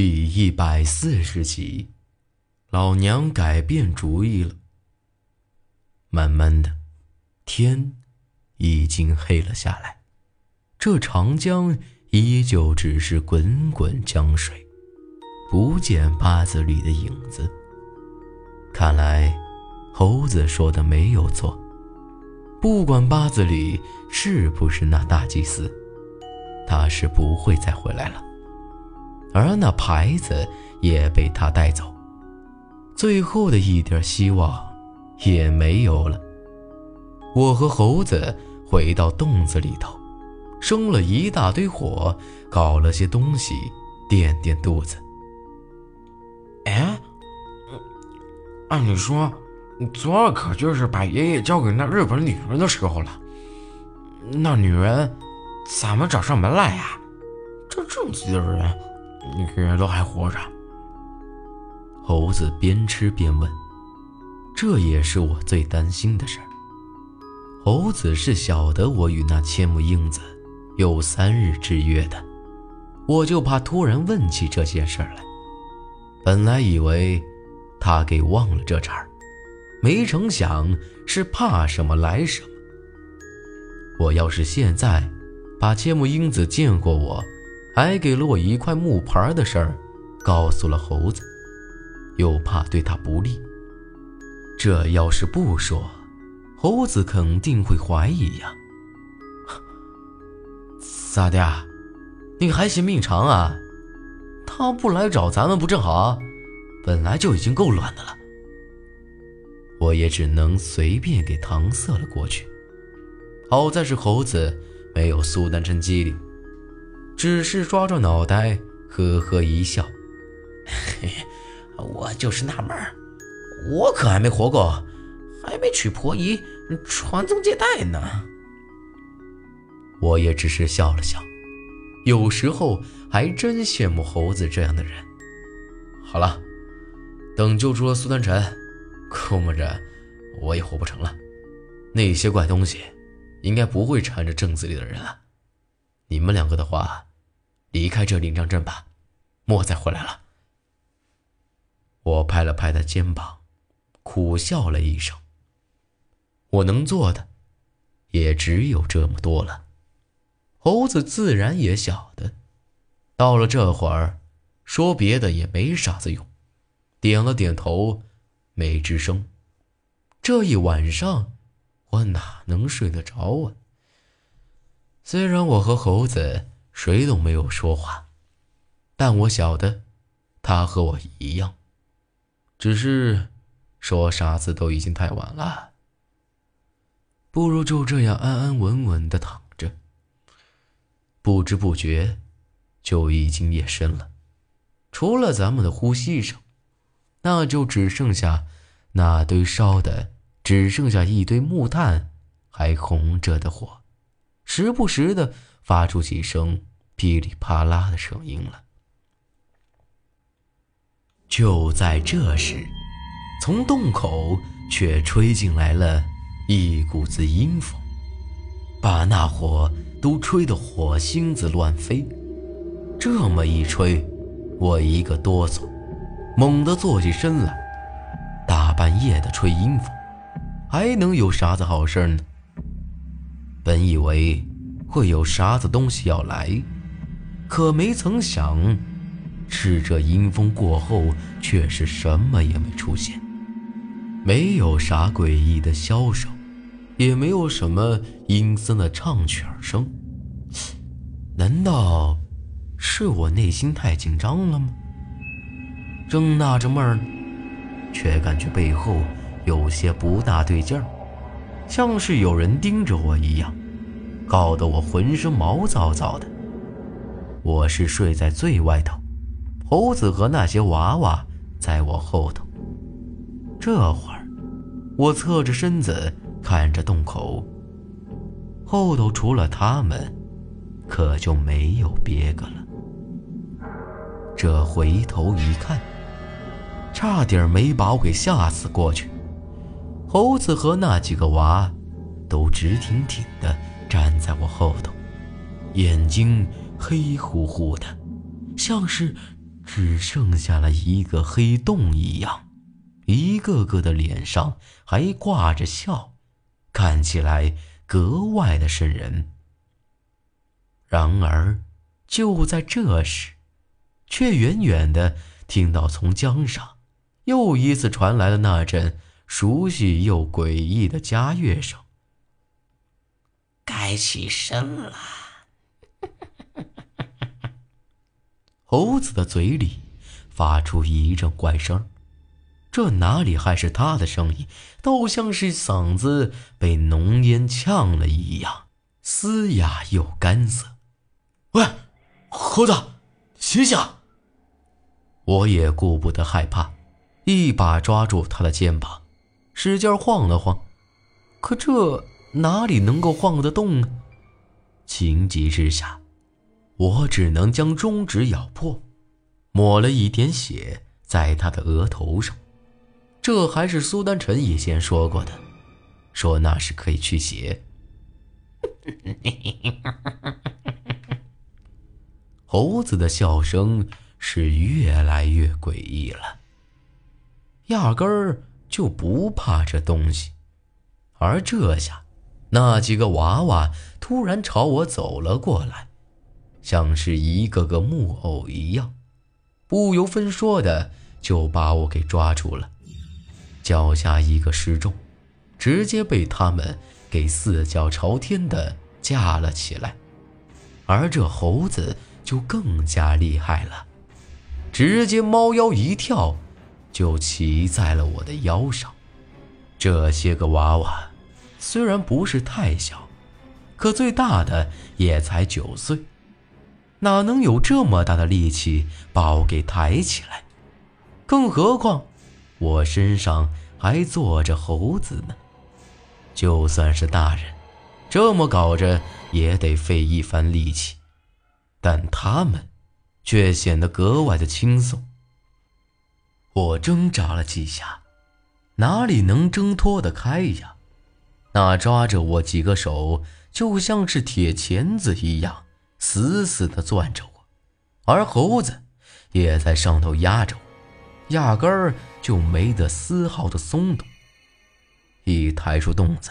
第一百四十集，老娘改变主意了。慢慢的，天已经黑了下来，这长江依旧只是滚滚江水，不见八字里的影子。看来，猴子说的没有错，不管八字里是不是那大祭司，他是不会再回来了。而那牌子也被他带走，最后的一点希望也没有了。我和猴子回到洞子里头，生了一大堆火，搞了些东西垫垫肚子。哎，按理说，昨儿可就是把爷爷交给那日本女人的时候了。那女人怎么找上门来呀？这这么急的人。你人都还活着。猴子边吃边问：“这也是我最担心的事儿。”猴子是晓得我与那千木英子有三日之约的，我就怕突然问起这件事儿来。本来以为他给忘了这茬儿，没成想是怕什么来什么。我要是现在把千木英子见过我。还给了我一块木牌的事儿，告诉了猴子，又怕对他不利。这要是不说，猴子肯定会怀疑呀。咋的？你还嫌命长啊？他不来找咱们不正好？本来就已经够乱的了。我也只能随便给搪塞了过去。好在是猴子没有苏丹真机灵。只是抓着脑袋，呵呵一笑。嘿，我就是纳闷儿，我可还没活够，还没娶婆姨，传宗接代呢。我也只是笑了笑，有时候还真羡慕猴子这样的人。好了，等救出了苏丹臣，估摸着我也活不成了。那些怪东西，应该不会缠着镇子里的人了。你们两个的话。离开这领章镇吧，莫再回来了。我拍了拍他肩膀，苦笑了一声。我能做的，也只有这么多了。猴子自然也晓得，到了这会儿，说别的也没啥子用，点了点头，没吱声。这一晚上，我哪能睡得着啊？虽然我和猴子。谁都没有说话，但我晓得，他和我一样。只是说啥子都已经太晚了，不如就这样安安稳稳的躺着。不知不觉，就已经夜深了。除了咱们的呼吸声，那就只剩下那堆烧的，只剩下一堆木炭还红着的火，时不时的发出几声。噼里啪啦的声音了。就在这时，从洞口却吹进来了一股子阴风，把那火都吹得火星子乱飞。这么一吹，我一个哆嗦，猛地坐起身来。大半夜的吹阴风，还能有啥子好事呢？本以为会有啥子东西要来。可没曾想，是这阴风过后，却是什么也没出现，没有啥诡异的箫声，也没有什么阴森的唱曲声。难道是我内心太紧张了吗？正纳着闷儿，却感觉背后有些不大对劲儿，像是有人盯着我一样，搞得我浑身毛躁躁的。我是睡在最外头，猴子和那些娃娃在我后头。这会儿，我侧着身子看着洞口，后头除了他们，可就没有别个了。这回头一看，差点没把我给吓死过去。猴子和那几个娃，都直挺挺的站在我后头，眼睛。黑乎乎的，像是只剩下了一个黑洞一样，一个个的脸上还挂着笑，看起来格外的瘆人。然而，就在这时，却远远的听到从江上又一次传来了那阵熟悉又诡异的佳乐声。该起身了。猴子的嘴里发出一阵怪声，这哪里还是他的声音，倒像是嗓子被浓烟呛了一样，嘶哑又干涩。喂，猴子，醒醒！我也顾不得害怕，一把抓住他的肩膀，使劲晃了晃。可这哪里能够晃得动呢？情急之下。我只能将中指咬破，抹了一点血在他的额头上。这还是苏丹臣以前说过的，说那是可以驱邪。猴子的笑声是越来越诡异了，压根儿就不怕这东西。而这下，那几个娃娃突然朝我走了过来。像是一个个木偶一样，不由分说的就把我给抓住了，脚下一个失重，直接被他们给四脚朝天的架了起来。而这猴子就更加厉害了，直接猫腰一跳，就骑在了我的腰上。这些个娃娃虽然不是太小，可最大的也才九岁。哪能有这么大的力气把我给抬起来？更何况我身上还坐着猴子呢。就算是大人，这么搞着也得费一番力气，但他们却显得格外的轻松。我挣扎了几下，哪里能挣脱得开呀？那抓着我几个手就像是铁钳子一样。死死地攥着我，而猴子也在上头压着我，压根儿就没得丝毫的松动。一抬出洞子，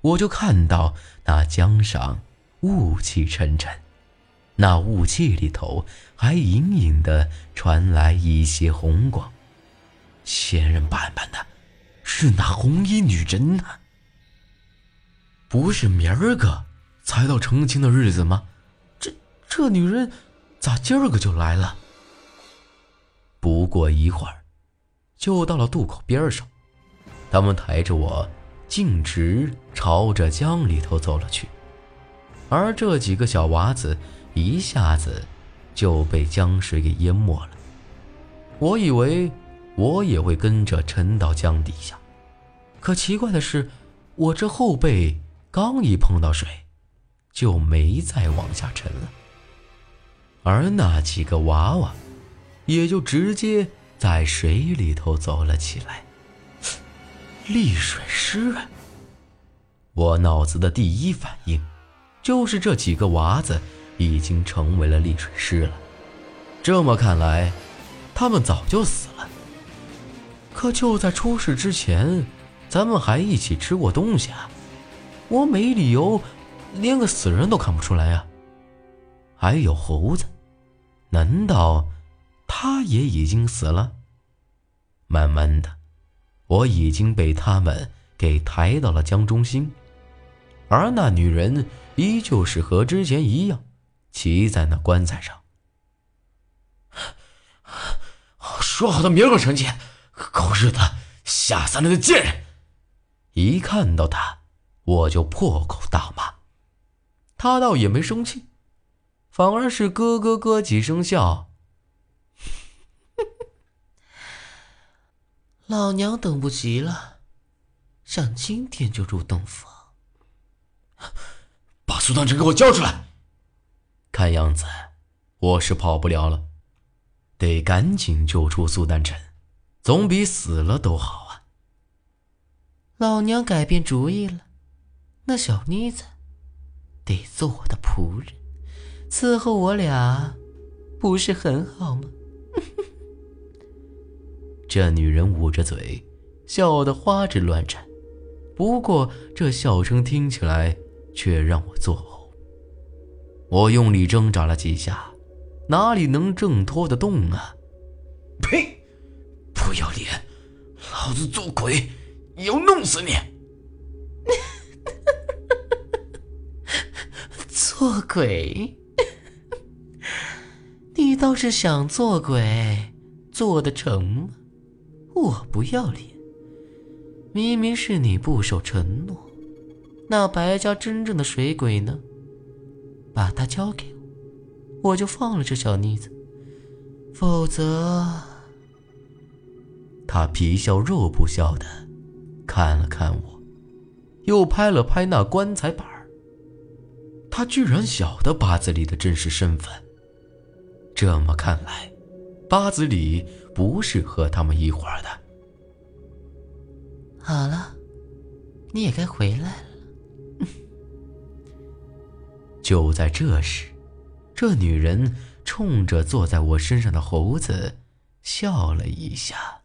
我就看到那江上雾气沉沉，那雾气里头还隐隐的传来一些红光，仙人板板的，是那红衣女人呢？不是明儿个才到成亲的日子吗？这女人咋今儿个就来了？不过一会儿，就到了渡口边上，他们抬着我径直朝着江里头走了去，而这几个小娃子一下子就被江水给淹没了。我以为我也会跟着沉到江底下，可奇怪的是，我这后背刚一碰到水，就没再往下沉了。而那几个娃娃，也就直接在水里头走了起来。丽水师，我脑子的第一反应，就是这几个娃子已经成为了丽水师了。这么看来，他们早就死了。可就在出事之前，咱们还一起吃过东西啊！我没理由连个死人都看不出来呀。还有猴子，难道他也已经死了？慢慢的，我已经被他们给抬到了江中心，而那女人依旧是和之前一样，骑在那棺材上。说好的明儿个成亲，狗日的下三滥的贱人！一看到他，我就破口大骂。他倒也没生气。反而是咯咯咯几声笑，老娘等不及了，想今天就入洞房。把苏当真给我交出来！看样子我是跑不了了，得赶紧救出苏丹臣，总比死了都好啊。老娘改变主意了，那小妮子得做我的仆人。伺候我俩，不是很好吗？这女人捂着嘴，笑得花枝乱颤。不过这笑声听起来却让我作呕。我用力挣扎了几下，哪里能挣脱得动啊？呸！不要脸！老子做鬼也要弄死你！做鬼？倒是想做鬼，做得成吗？我不要脸！明明是你不守承诺，那白家真正的水鬼呢？把他交给我，我就放了这小妮子。否则，他皮笑肉不笑的看了看我，又拍了拍那棺材板他居然晓得八子里的真实身份。这么看来，八子里不是和他们一伙的。好了，你也该回来了。就在这时，这女人冲着坐在我身上的猴子笑了一下。